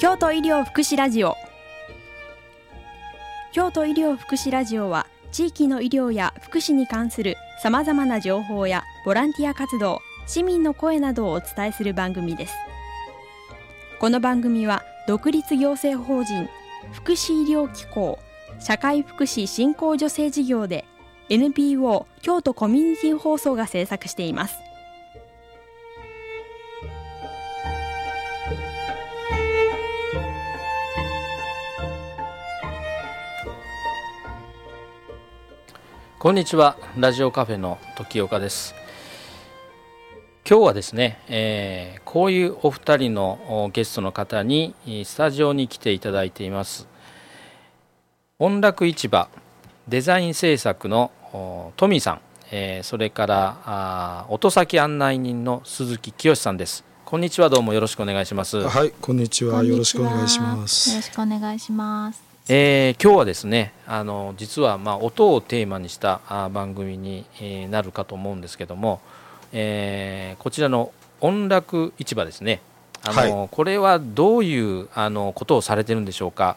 京都医療福祉ラジオ。京都医療福祉ラジオは地域の医療や福祉に関するさまざまな情報やボランティア活動市民の声などをお伝えする番組です。この番組は独立行政法人福祉医療機構社会福祉振興助成事業で NPO 京都コミュニティ放送が制作しています。こんにちは。ラジオカフェの時岡です。今日はですね、えー、こういうお二人のゲストの方にスタジオに来ていただいています。音楽市場デザイン制作のトミーさん、えー、それからあ音先案内人の鈴木清さんです。こんにちは。どうもよろしくお願いします。はいこんにちは。よろしくお願いします。よろしくお願いしますえー、今日はですねあの実はまあ音をテーマにしたあ番組に、えー、なるかと思うんですけども、えー、こちらの音楽市場ですね。あの、はい、これはどういうあのことをされてるんでしょうか？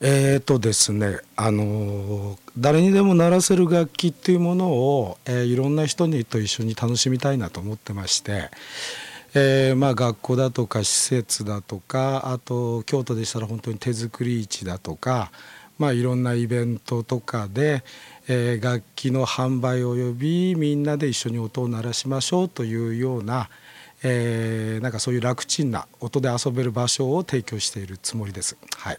えーとですね、あの誰にでも鳴らせる楽器っていうものを、えー、いろんな人にと一緒に楽しみたいなと思ってまして、えー、まあ学校だとか施設だとかあと京都でしたら本当に手作り市だとか、まあ、いろんなイベントとかで、えー、楽器の販売及びみんなで一緒に音を鳴らしましょうというような、えー、なんかそういう楽ちんな音で遊べる場所を提供しているつもりです。はい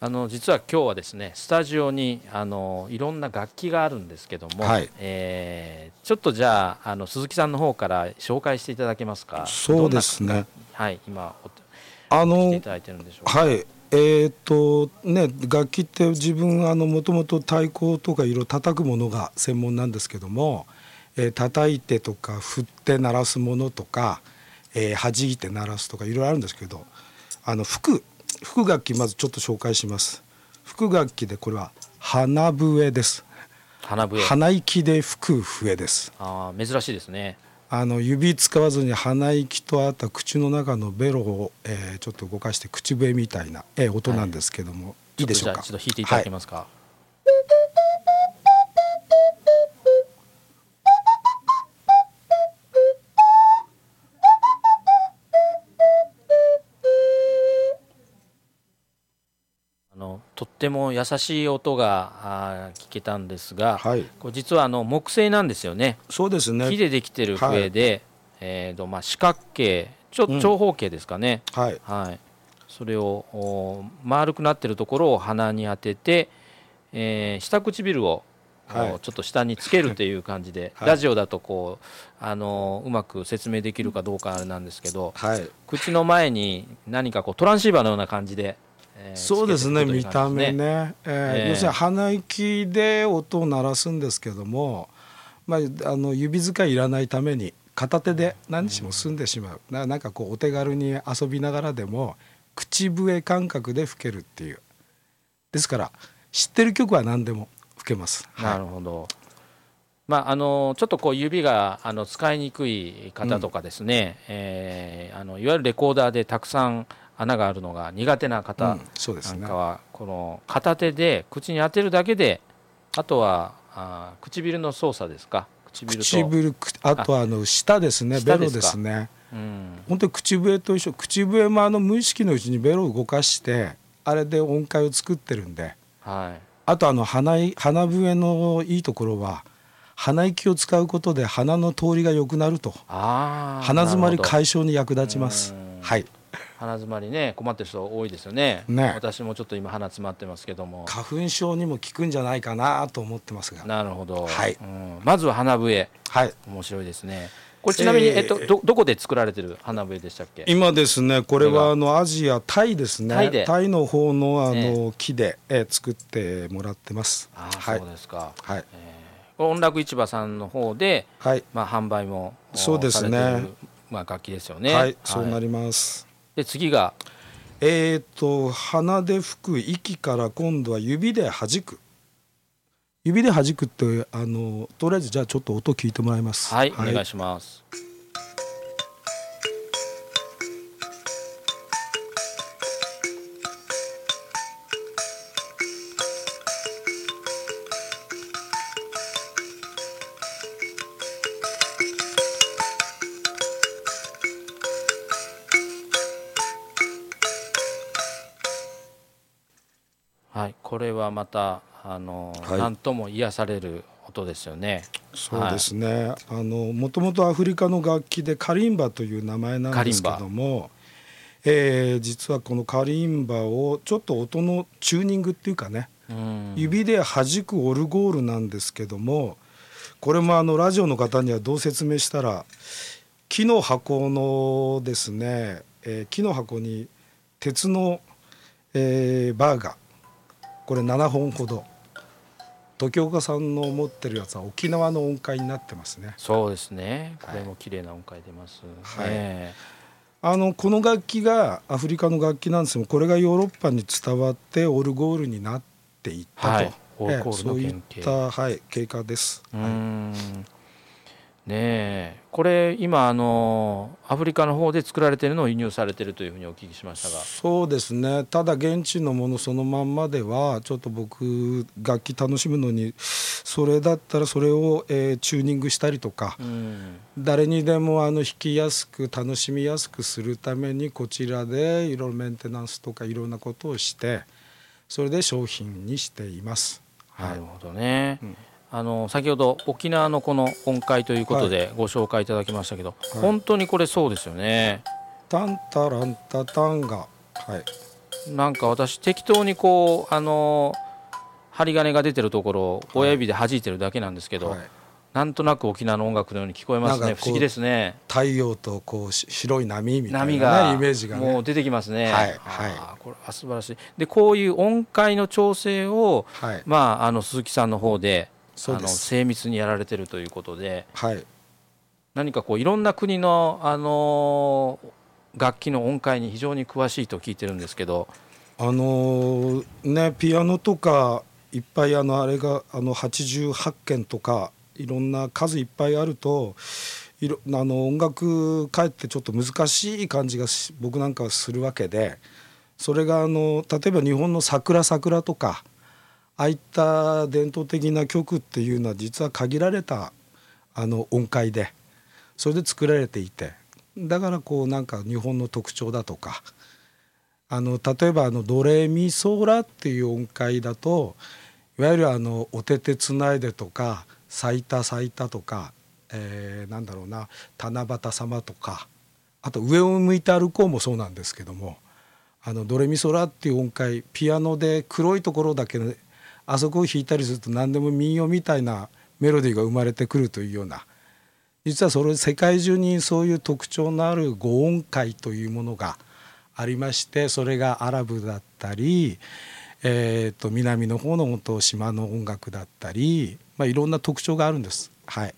あの実は今日はですねスタジオにあのいろんな楽器があるんですけども、はい、えー、ちょっとじゃああの鈴木さんの方から紹介していただけますか？そうですね。はい今あのはい。えーとね、楽器って自分あのもともと太鼓とかいろいろ叩くものが専門なんですけども、えー、叩いてとか振って鳴らすものとか、えー、弾いて鳴らすとかいろいろあるんですけどあの吹く副楽器まずちょっと紹介します。副楽器でこれは鼻笛です。鼻笛。鼻息で吹く笛です。ああ珍しいですね。あの指使わずに鼻息とあった口の中のベロを、えー、ちょっと動かして口笛みたいな、えー、音なんですけども、はい、いいでしょうか？ちょっと弾いていただけますか、はいとっても優しい音が聞けたんですが、はい、これ実はあの木製なんですよね。そうですね。木でできてる笛で、はい、えっ、ー、とまあ四角形、ちょ長方形ですかね。うん、はい。はい。それを丸くなってるところを鼻に当てて、えー、下唇をはい、ちょっと下につけるという感じで、はい、ラジオだとこうあのうまく説明できるかどうかあれなんですけど、はい、口の前に何かこうトランシーバーのような感じでそうですね見た目ね、えー、要するに鼻息で音を鳴らすんですけども、まあ、あの指使いいらないために片手で何日も済んでしまう、うん、なんかこうお手軽に遊びながらでも口笛感覚で吹けるっていう。ですから知ってる曲は何でも吹けます。なるほど、まあ、あのちょっとこう指があの使いにくい方とかですね、うん、えー、あのいわゆるレコーダーでたくさん穴があるのが苦手な方なんかは、この片手で口に当てるだけであとはあ唇の操作ですか？唇唇あ。とはあの舌ですねベロですね、うん、本当に口笛と一緒口笛もあの無意識のうちにベロを動かしてあれで音階を作ってるんで、はい、あとあの鼻鼻笛のいいところは鼻息を使うことで鼻の通りが良くなると。鼻づまり解消に役立ちます。はい鼻づまりね困ってる人多いですよね。ね。私もちょっと今鼻詰まってますけども。花粉症にも効くんじゃないかなと思ってますが。なるほど、はい。うん、まずは鼻笛。はい。面白いですね。これちなみに、えー、えっと、どどこで作られてる花笛でしたっけ？今ですねこれはあのアジアタイですね。タイの方のあの、ね、木で、えー、作ってもらってます。あ、はい、そうですか。はい、えー、音楽市場さんの方で、はい。まあ、販売もそうですね。まあ、楽器ですよね。はい、そうなりますで次が。えっ、ー、と鼻で吹く息から今度は指で弾く。指で弾くってあのとりあえずじゃあちょっと音聞いてもらいます。はい、はい、お願いしますこれはまたあの、はい。なんとも癒される音ですよね。そうですね、あのもともとアフリカの楽器でカリンバという名前なんですけども、えー実はこのカリンバをちょっと音のチューニングっていうかね、うん。指で弾くオルゴールなんですけどもこれもあのラジオの方にはどう説明したら木の箱のですね、えー木の箱に鉄の、えーバーがこれ7本ほど。時岡さんの持ってるやつは沖縄の音階になってますね。そうですね。これも綺麗な音階出ます。はい。え。あのこの楽器がアフリカの楽器なんですけどこれがヨーロッパに伝わってオルゴールになっていったと、はい。そういっ原た、はい、経過です。えうーんねえ。これ今あのアフリカの方で作られているのを輸入されているというふうにお聞きしましたが。そうですね。ただ現地のものそのまんまではちょっと僕楽器楽しむのにそれだったらそれを、えーチューニングしたりとか、うん。誰にでもあの弾きやすく楽しみやすくするためにこちらでいろいろメンテナンスとかいろんなことをしてそれで商品にしています。なるほどね、うんあの先ほど沖縄のこの音階ということでご紹介いただきましたけど、い。本当にこれそうですよね。タンタランタタンがはい。なんか私適当にこうあの針金が出てるところを親指で弾いてるだけなんですけど、はい。なんとなく沖縄の音楽のように聞こえますね。不思議ですね。太陽とこうし白い波みたいな、ね、波がイメージがね。もう出てきますね。はい。あーこれは素晴らしい。でこういう音階の調整をはい。まああの鈴木さんの方であの精密にやられてるということで。はい。何かこういろんな国の、あのー楽器の音階に非常に詳しいと聞いてるんですけど、あのーねピアノとかいっぱいあのあれがあの88件とかいろんな数いっぱいあるといろあの音楽かえってちょっと難しい感じがし僕なんかはするわけで。それがあの例えば日本の「桜桜」とかああいった伝統的な曲っていうのは実は限られたあの音階でそれで作られていてだからこうなんか日本の特徴だとかあの例えばあのドレミソラっていう音階だといわゆるあのおててつないでとか咲いた咲いたとか、えーなんだろうな七夕様とかあと上を向いて歩こうもそうなんですけどもあのドレミソラっていう音階ピアノで黒いところだけ、ね、あそこを弾いたりすると何でも民謡みたいなメロディーが生まれてくるというような実はそれ世界中にそういう特徴のある五音階というものがありましてそれがアラブだったり、えー、と南の方の本当島の音楽だったり、まあ、いろんな特徴があるんです。はい、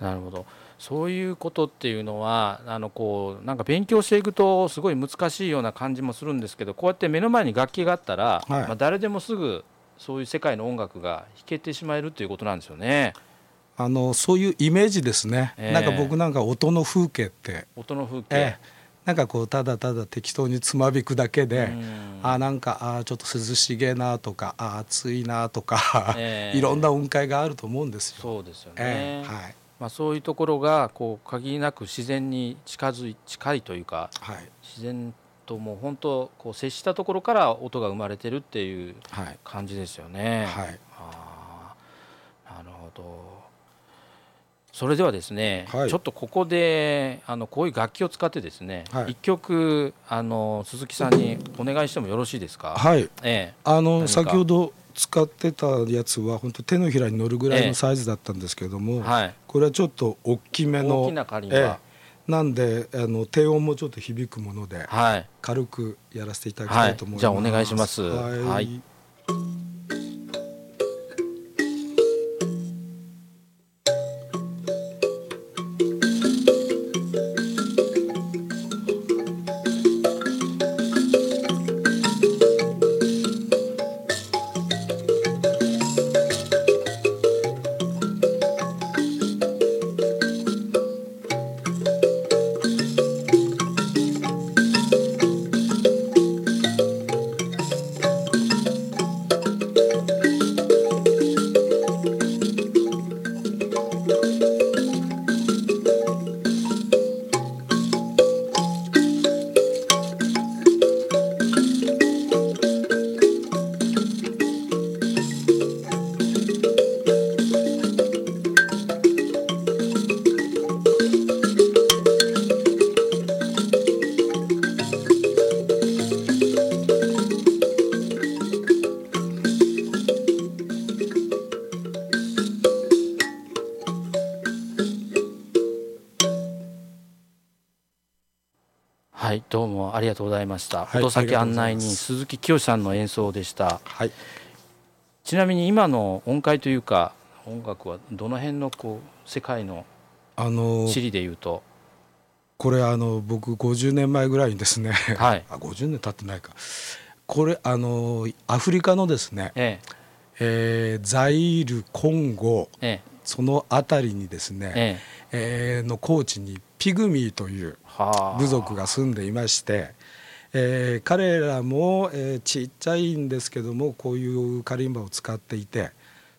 なるほど。そういうことっていうのはあのこうなんか勉強していくとすごい難しいような感じもするんですけどこうやって目の前に楽器があったら、はい。まあ、誰でもすぐそういう世界の音楽が弾けてしまえるということなんですよね。あのそういうイメージですね、ええ。なんか僕なんか音の風景って、音の風景、ええ。なんかこうただただ適当につまびくだけで、うん。あなんかあちょっと涼しげなとかあ暑いなとか、ええ。いろんな音階があると思うんですよ。そうですよね、ええはい。まあ、そういうところがこう限りなく自然に近づい近いというかはい。自然ともう本当こう接したところから音が生まれてるっていうはい。感じですよね。はい。あー。なるほど。それではですね、はい。ちょっとここであのこういう楽器を使ってですね、一はい。曲あの鈴木さんにお願いしてもよろしいですか？はい。ええ。あの先ほど使ってたやつは本当手のひらに乗るぐらいのサイズだったんですけども、はい、これはちょっと大きめの大きなカリンバ、ええなんであの低音もちょっと響くものではい、軽くやらせていただきたいと思います、はい。じゃあお願いします。はい、どうもありがとうございました、はい音先案内人鈴木清さんの演奏でした。はい。ちなみに今の音階というか音楽はどの辺のこう世界のあの地理でいうと？これあの僕50年前ぐらいにですねはい。あ50年経ってないか。これあのアフリカのですね、ええ。ーザイールコンゴええ。その辺りにですね、ええ。えーの高地にピグミーというはあ部族が住んでいまして、えー彼らも、えーちっちゃいんですけどもこういうカリンバを使っていて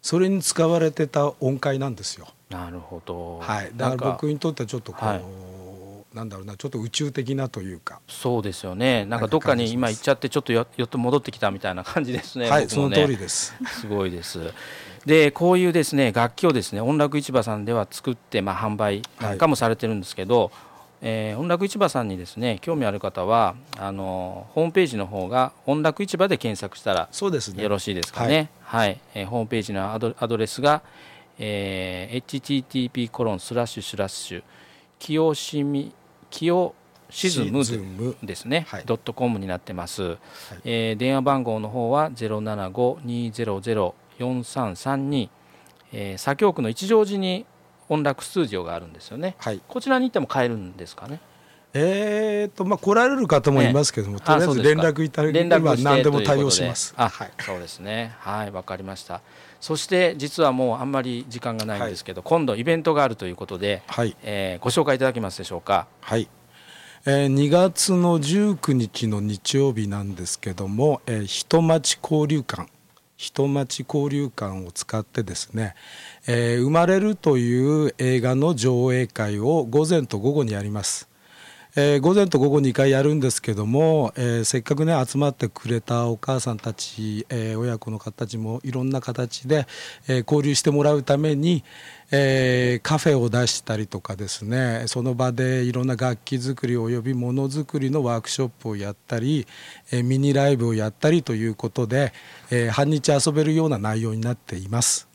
それに使われてた音階なんですよ。なるほど。はい、だから僕にとってはちょっとこう、はいなんだろうなちょっと宇宙的なというか、そうですよねなんかどっかに今行っちゃってちょっとよよっと戻ってきたみたいな感じですねはいその通りです。すごいです。でこういうですね楽器をですね音楽市場さんでは作って、まあ、販売なんかもされてるんですけど、えー音楽市場さんにですね興味ある方はあのホームページの方が音楽市場で検索したらそうですね。よろしいですかね。はい、えーホームページのアドアドレスが、えー http コロンスラッシュスラッシュ清しみ清シズムシズムですね、はい。ドットコムになってます、えー電話番号の方は075-200-4332、えー、左京区の一乗寺に音楽スタジオがあるんですよね。はい。こちらに行っても買えるんですかね？えーとまあ来られる方もいますけども、とりあえず連絡いただけ連れば何でも対応します。あ、はい。そうですね。はい、わかりました。そして実はもうあんまり時間がないんですけど、今度イベントがあるということで、はい。えーご紹介いただけますでしょうか？はい。えー2月の19日の日曜日なんですけども、えー、人町交流館人町交流館を使ってですね、えー生まれるという映画の上映会を午前と午後にやります。えー午前と午後2回やるんですけども、えーせっかくね集まってくれたお母さんたち、えー親子の方たちもいろんな形で、え交流してもらうために、えカフェを出したりとかですねその場でいろんな楽器作りおよびものづくりのワークショップをやったり、えミニライブをやったりということで、え半日遊べるような内容になっています。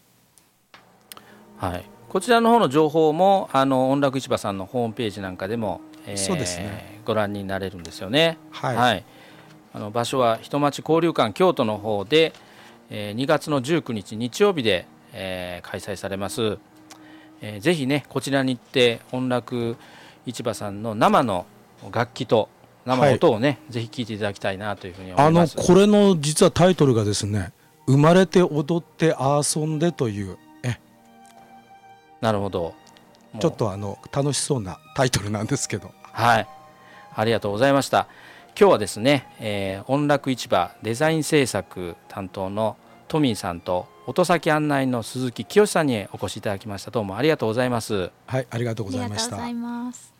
はい。こちらの方の情報もあの音楽市場さんのホームページなんかでも、えーそうですねご覧になれるんですよね。はいあの場所は人町交流館京都の方で、えー2月の19日日曜日で、えー開催されます。えーぜひねこちらに行って音楽市場さんの生の楽器と生の音をね、ぜひ聴いていただきたいなというふうに思あいます。のこれの実はタイトルがですね「生まれて踊って遊んで」というえなるほど。ちょっとあの楽しそうなタイトルなんですけどはい、ありがとうございました。今日はですね、えー音楽市場デザイン制作担当のトミーさんと音先案内の鈴木清さんにお越しいただきました。どうもありがとうございます。はいありがとうありがとうごございましたざいます。